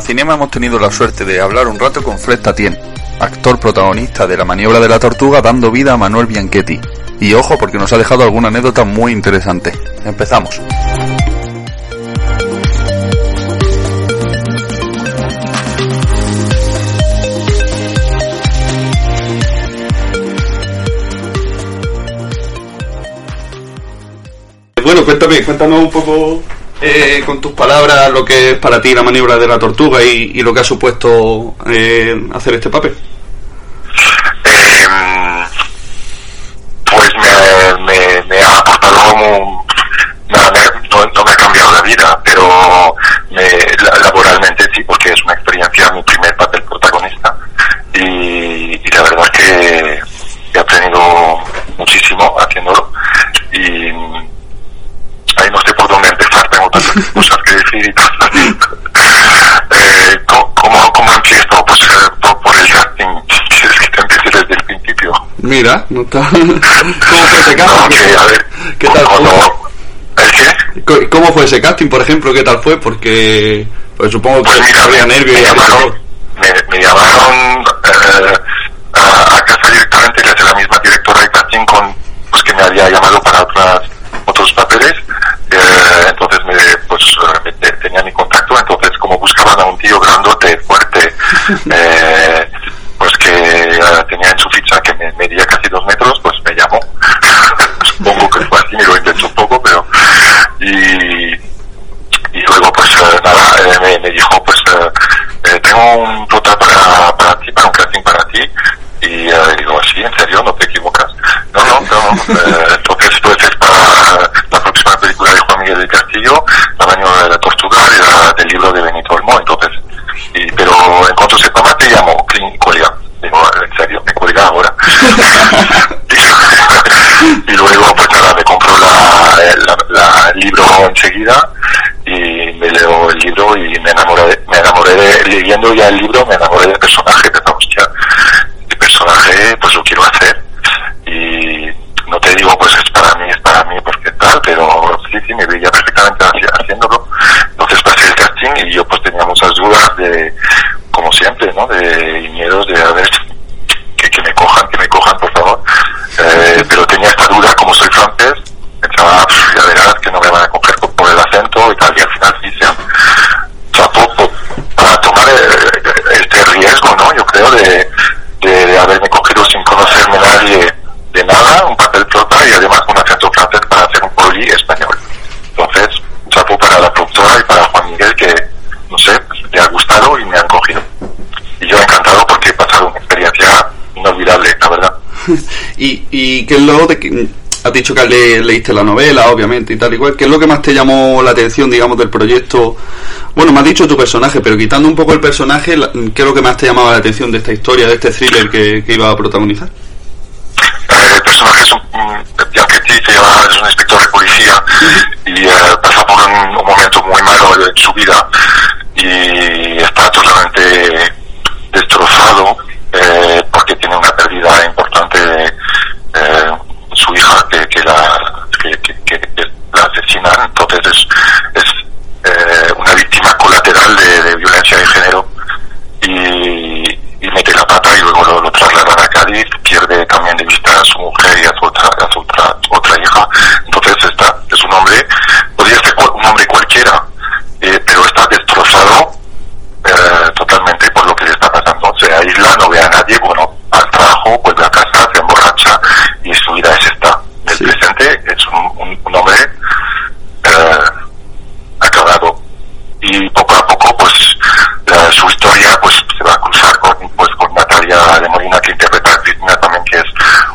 Cinema hemos tenido la suerte de hablar un rato con Fred Tatien, actor protagonista de la maniobra de la tortuga dando vida a Manuel Bianchetti. Y ojo porque nos ha dejado alguna anécdota muy interesante. Empezamos. Bueno, cuéntame, cuéntanos un poco eh, con tus palabras lo que es para ti la maniobra de la tortuga y, lo que ha supuesto eh, hacer este papel. Em, pues me, me, me, ha aportado como... no, no, me ha cambiado la vida, pero me, laboralmente sí, porque es una experiencia, mi primer papel protagonista y, y la verdad es que he aprendido muchísimo haciéndolo y ahí no sé por dónde empezar, tengo tantas cosas que decir y tantas. eh, ¿cómo, ¿Cómo empiezo? Pues eh, por, por, el casting, es que te empieces desde el principio. Mira, no está... ¿cómo fue ese casting? No, que, a ver, ¿Qué tal fue? ¿El qué? ¿Cómo fue ese casting, por ejemplo? ¿Qué tal fue? Porque pues supongo que pues mira, habría nervios me y llamaron, me, me llamaron eh, a, a, casa directamente, le la misma directora de casting con, pues que me había llamado para otras, otros papeles eh, entonces me, pues me, tenía mi contacto, entonces como buscaban a un tío grandote, fuerte, eh, pues que eh, tenía en su ficha que me medía casi dos metros, pues me llamó. Supongo que fue así, me lo inventé un poco, pero y, y luego pues eh, nada, eh, me, me, dijo pues tengo un total para, para ti, para un casting para ti y digo, sí, en serio, no te equivocas. No, no, no, entonces pues es para la próxima película de Juan Miguel del Castillo, La baño de la tortuga y la, del libro de Benito Olmo, entonces, y, pero en cuanto sepa más te llamo, Clint cuelga. Digo, en serio, me cuelga ahora. y, y, luego pues nada, me compro la, la, la, el libro enseguida y me leo el libro y me enamoré, me enamoré de, leyendo ya el libro, me enamoré del personaje, de hostia, el personaje pues lo quiero hacer y no te digo pues es para mí, es para mí porque tal, pero sí, sí, me veía perfectamente haciéndolo. Entonces pasé el casting y yo pues tenía muchas dudas de, como siempre, ¿no? De miedos de a ver que, que me cojan, que me cojan, por favor. Eh, pero tenía esta duda, como soy francés, pensaba, ya verás que no me van a coger por, por el acento y tal, y al final sí se han chapó para tomar este riesgo, ¿no? Yo creo de, de, de haberme cogido sin conocerme nadie de nada, un papel prota y además un acento francés para hacer un poli español. Entonces, un chapo para la productora y para Juan Miguel que, no sé, me ha gustado y me han cogido. Y yo encantado porque he pasado una experiencia inolvidable, la verdad. ¿Y, y qué es lo de que has dicho que le, leíste la novela, obviamente, y tal y cual. ¿Qué es lo que más te llamó la atención, digamos, del proyecto? Bueno, me has dicho tu personaje, pero quitando un poco el personaje, ¿qué es lo que más te llamaba la atención de esta historia, de este thriller que, que iba a protagonizar? el personaje es un, Bianchetti que es un inspector de policía y uh, pasa por un, un, momento muy malo en su vida vida y está totalmente destrozado eh, porque tiene una pérdida importante eh, su hija que, que la que, que, que entonces es, es eh, una víctima colateral de, de violencia de género y, y mete la pata y luego lo, lo trasladan a Cádiz, pierde también de vista a su mujer y a su otra, a su otra, otra hija. Entonces está, es un hombre, podría ser cual- un hombre cualquiera, eh, pero está destrozado eh, totalmente por lo que le está pasando. Se aísla, no ve a nadie, bueno, al trabajo, vuelve a casa, se emborracha y su vida es esta. El Sí. presente es un, un, un hombre eh, acabado y poco a poco pues la- su historia pues se va a cruzar con pues con Natalia de Molina que interpreta a Cristina también que es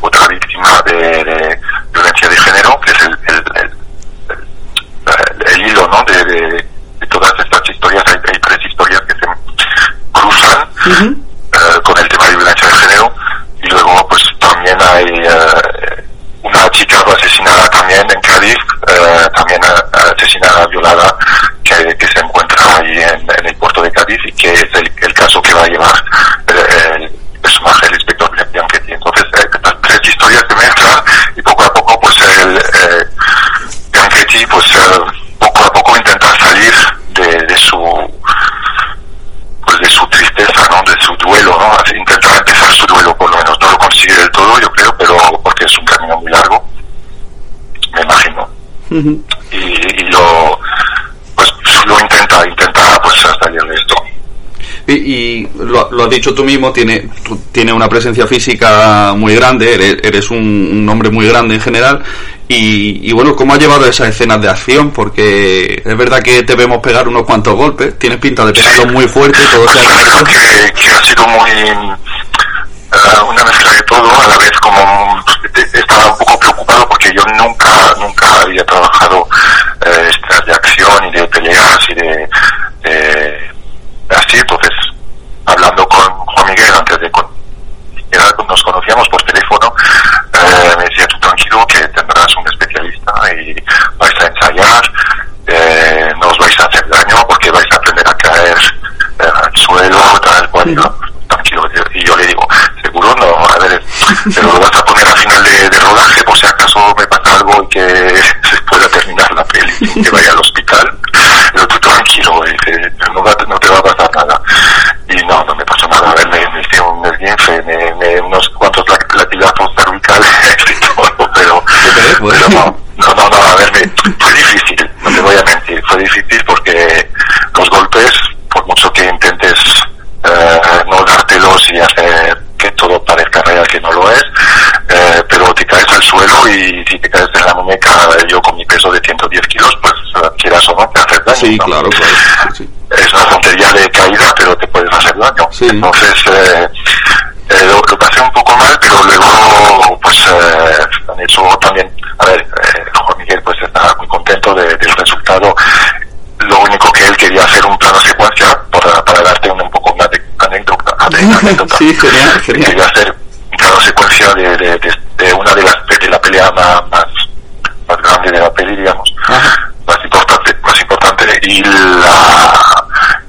otra víctima de, de violencia de género que es el, el, el, el- el hilo ¿no? de, de- de todas estas historias hay, hay tres historias que se cruzan eh, con el tema de violencia de género y luego pues también hay eh, una chica asesinada también en Cádiz, eh, también eh, asesinada, violada, que, que se encuentra ahí en, en el puerto de Cádiz y que es el, el caso que va a llevar eh, el personaje del inspector Bianchetti. Entonces eh, estas tres historias se mezclan y poco a poco pues el eh, Bianchetti pues eh, poco a poco intenta salir de, de su pues de su tristeza, ¿no? De su duelo, ¿no? Así, Intentar empezar su duelo, por lo menos. No lo consigue del todo, yo creo, pero porque es un camino muy largo, me imagino. Ujú. Y, y lo, pues lo intenta, intenta, pues salir de esto. Y, y lo, lo has dicho tú mismo, tiene, tú- tiene una presencia física muy grande, eres, eres un, un hombre muy grande en general. Y, y bueno, ¿cómo has llevado esas escenas de acción? Porque es verdad que te vemos pegar unos cuantos golpes, tienes pinta de pegarlos muy fuerte, todo se Pues ha yo creo que, que ha sido muy eh, una mezcla de todo, a la vez como eh, estaba un poco preocupado porque yo nunca, nunca había trabajado eh, de acción y de peleas y de, de- así, entonces hablando con Juan Miguel antes de con, siquiera nos conocíamos por teléfono, eh, me decía tú tranquilo que tendrás un especialista y vais a ensayar, eh, no os vais a hacer daño porque vais a aprender a caer eh, al suelo, tal cual, y yo, tranquilo, y yo le digo, seguro no, a ver, pero lo vas a poner al final de, de rodaje por si acaso me pasa algo y que se pueda terminar la peli, sin que vaya al hospital, pero tú tranquilo, y dice, no, va- no te va a pasar nada. Y no, no me pasó nada, a ver, me, me hice un esguince, me, me, unos cuantos lat- latigazos cervicales y todo, pero, ves, pues. pero no, no, no, no, a ver, me- fue difícil, no te voy a mentir, fue difícil porque los golpes, por mucho que intentes eh, no dártelos y hacer que todo parezca real que no lo es, eh, pero te caes al suelo y si te caes en la muñeca, yo con mi peso de 110 kilos, pues eh, quieras o no, te haces daño. Sí, ¿no? claro, claro. sí, es una tontería de caída, pero te puedes hacer daño. Sí. Entonces, eh, eh, lo, lo pasé un poco mal, pero luego, pues, eh, han hecho también, a ver, eh, Juan Miguel, pues, está muy contento de- del resultado. Lo único que él quería hacer un plano secuencia para, para darte un, un poco una de- anécdota. anécdota. Sí, genial, genial. Quería hacer un plano secuencia de, de, de- de una de las de la pelea más, más, grande de la peli, digamos Ajá. más importante más importante y la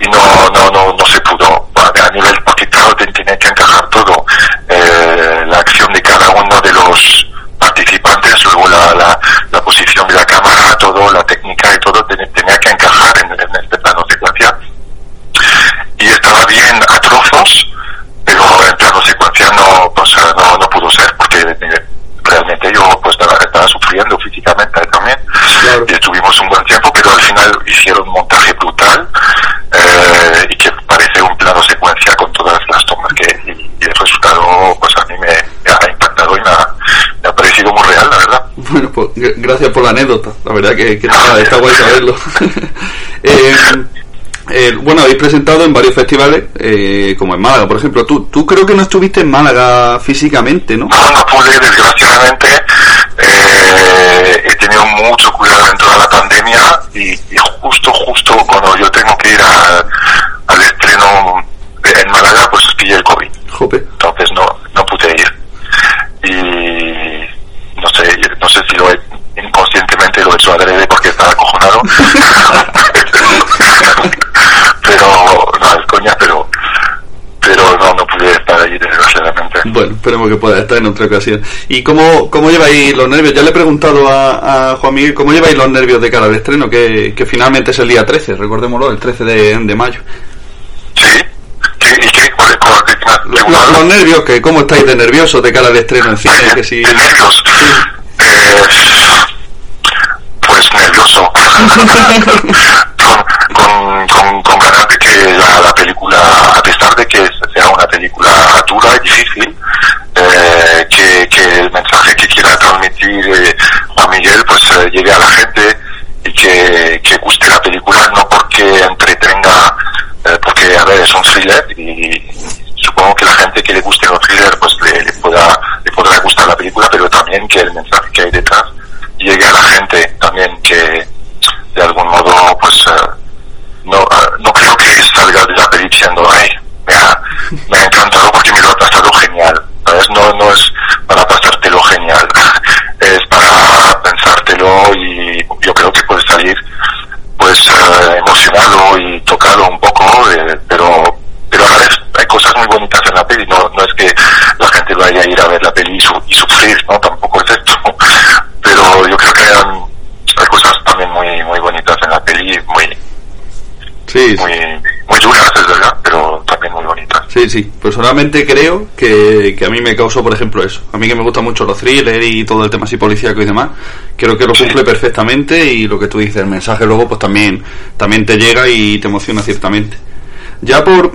y no no no no se pudo a nivel porque claro te- tiene que encajar todo eh, la acción de cada uno de los participantes luego la, la, la posición de la cámara todo la técnica y todo ten- tenía que encajar en, en este plano secuencia y estaba bien a trozos pero en plano secuencia no pues eh, no, no pudo ser porque eh, realmente yo pues estaba, estaba sufriendo físicamente también Claro. y estuvimos un buen tiempo pero al final hicieron un montaje brutal eh, y que parece un plano secuencia con todas las tomas que y, y el resultado pues a mí me, me ha impactado y me ha, me ha parecido muy real la verdad Bueno, pues gr- gracias por la anécdota. La verdad que, que está, está guay saberlo. Eh, eh, bueno, habéis presentado en varios festivales, eh, como en Málaga, por ejemplo. Tú, tú creo que no estuviste en Málaga físicamente, ¿no? No, no pude, desgraciadamente. Eh, he tenido mucho cuidado en toda la pandemia y, y justo, justo cuando yo tengo que ir a- al estreno en Málaga, pues pillé el COVID. Jope. Que pueda estar en otra ocasión. ¿Y cómo, cómo lleváis los nervios? Ya le he preguntado a, Juan Miguel, ¿cómo lleváis los nervios de cara al estreno? Que, que finalmente es el día 13, recordémoslo, el 13 de, de mayo. Sí, ¿y qué? los, nervios, que ¿cómo estáis de nerviosos de cara al estreno en cine? Que si... nervios? Eh, pues nervioso. con, con, con, ganas de que la, película, a pesar de que sea una película dura y difícil, eh, que, que, el mensaje que quiera transmitir eh, a Miguel pues eh, llegue a la gente y que, que guste la película, no porque entretenga, eh, porque a ver, es un thriller y supongo que la gente que le guste los thriller pues le, pueda, le podrá gustar la película, pero también que el mensaje que hay detrás llegue a la gente también que de algún modo pues no, ah, no creo que salga de la peli diciendo, ay, me ha, me ha encantado porque me lo ha pasado genial. ¿Sabes? No, no es para pasártelo genial, es para pensártelo y yo creo que puede salir pues eh, emocionado y tocado un poco, eh, pero pero a la vez hay cosas muy bonitas en la peli, no, no es que la gente vaya a ir a ver la peli y, sufrir, ¿no? Tampoco es esto, pero yo creo que hay, hay cosas también muy muy bonitas en la peli, muy Sí, muy, muy duras, es verdad, pero también muy bonitas. Sí, sí. Personalmente creo que, que, a mí me causó, por ejemplo, eso. A mí que me gustan mucho los thrillers y todo el tema así policíaco y demás, creo que lo cumple perfectamente y lo que tú dices, el mensaje luego pues también, también te llega y te emociona ciertamente. Ya por,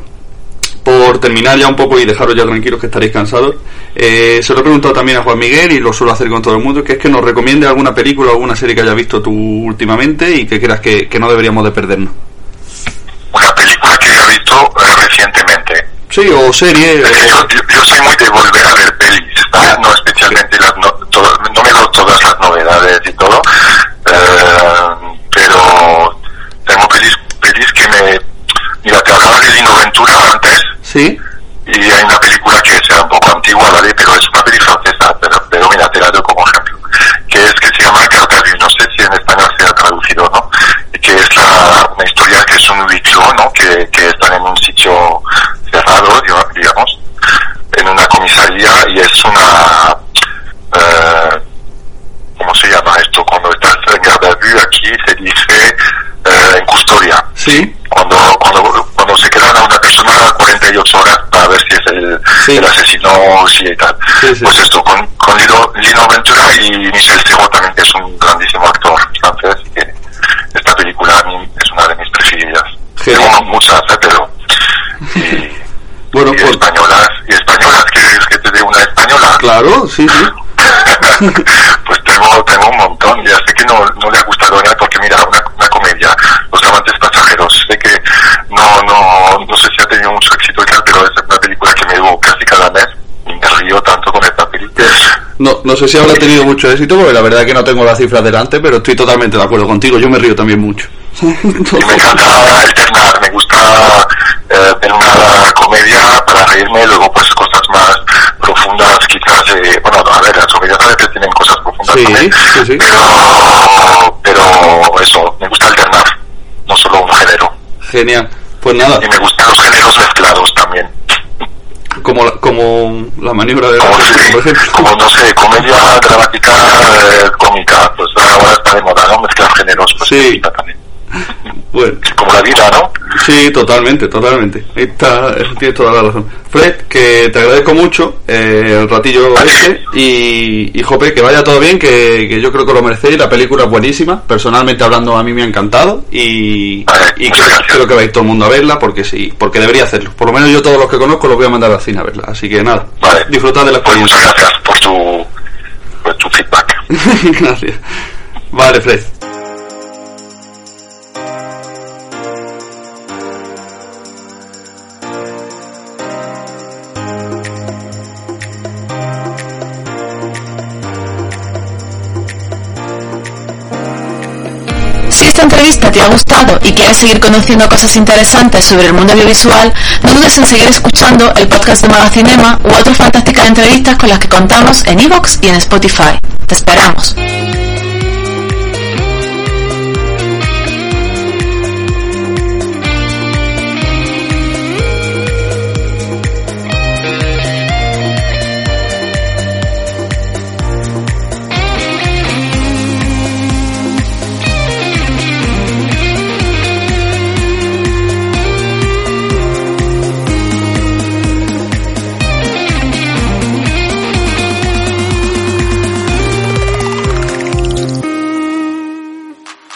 por terminar ya un poco y dejaros ya tranquilos que estaréis cansados, eh, se lo he preguntado también a Juan Miguel y lo suelo hacer con todo el mundo, que es que nos recomiende alguna película o alguna serie que haya visto tú últimamente y que creas que, que no deberíamos de perdernos una película que he visto eh, recientemente. Sí, o serie. Yo, soy muy de volver a ver pelis, no especialmente las no, no me doy todas las novedades y todo, eh, pero tengo pelis, pelis que me... Mira, te hablaba de Lino Ventura antes. Sí. Y hay una película que sea un poco antigua, ¿vale? Pero es una peli francesa, pero, pero mira, te la doy como ejemplo. Que es que se llama Cartaview, no sé si en español se ha traducido o no que es la, una historia que es un huis ¿no? Que, que están en un sitio cerrado, digamos, en una comisaría y es una, eh, ¿cómo se llama esto? Cuando estás en garda vue aquí se dice eh, en custodia. Sí. Cuando, cuando, cuando se quedan a una persona 48 horas para ver si es el, el asesino sí y tal. pues esto, con, con Lino, Lino Ventura y Michel Serrault también, que es un grandísimo actor francés, que esta película es una de mis preferidas. Tengo muchas, pero... Y, bueno, y españolas, y españolas, ¿quieres que te dé una española? Claro, sí, sí. pues tengo, tengo un montón, ya sé que no, no le ha gustado nada porque mira, una, una comedia, Los amantes pasajeros, sé que no, no, no sé si ha tenido mucho éxito y tal, pero es una película que me digo casi cada mes y me río tanto con esta película. No, no sé si habrá tenido mucho éxito, porque la verdad que no tengo las cifras delante, pero estoy totalmente de acuerdo contigo. Yo me río también mucho. y me encanta alternar, me gusta eh, ver una comedia para reírme, luego pues cosas más profundas, quizás, eh, bueno, a ver, las comedias a veces tienen cosas profundas también, Pero, pero eso, me gusta alternar, no solo un género. Genial, pues nada. Y me gustan los como la, como la maniobra de como, por ejemplo. como no sé comedia dramática eh, cómica pues ahora está de moda no mezclar géneros pues sí. también. Bueno. Como la vida no sí totalmente totalmente. Ahí está tienes toda la razón. Fred que te agradezco mucho eh, el ratillo este y, y Jope que vaya todo bien que, que, yo creo que lo merecéis. La película es buenísima. Personalmente hablando a mí me ha encantado y, y creo, creo, que vais todo el mundo a verla porque sí porque debería hacerlo. Por lo menos yo todos los que conozco los voy a mandar al cine a verla. Así que nada vale. disfrutad de la pues experiencia. muchas gracias por tu, por tu feedback. Gracias. Vale Fred esta entrevista te ha gustado y quieres seguir conociendo cosas interesantes sobre el mundo audiovisual, no dudes en seguir escuchando el podcast de Magacinema u otras fantásticas entrevistas con las que contamos en iVoox y en Spotify. Te esperamos.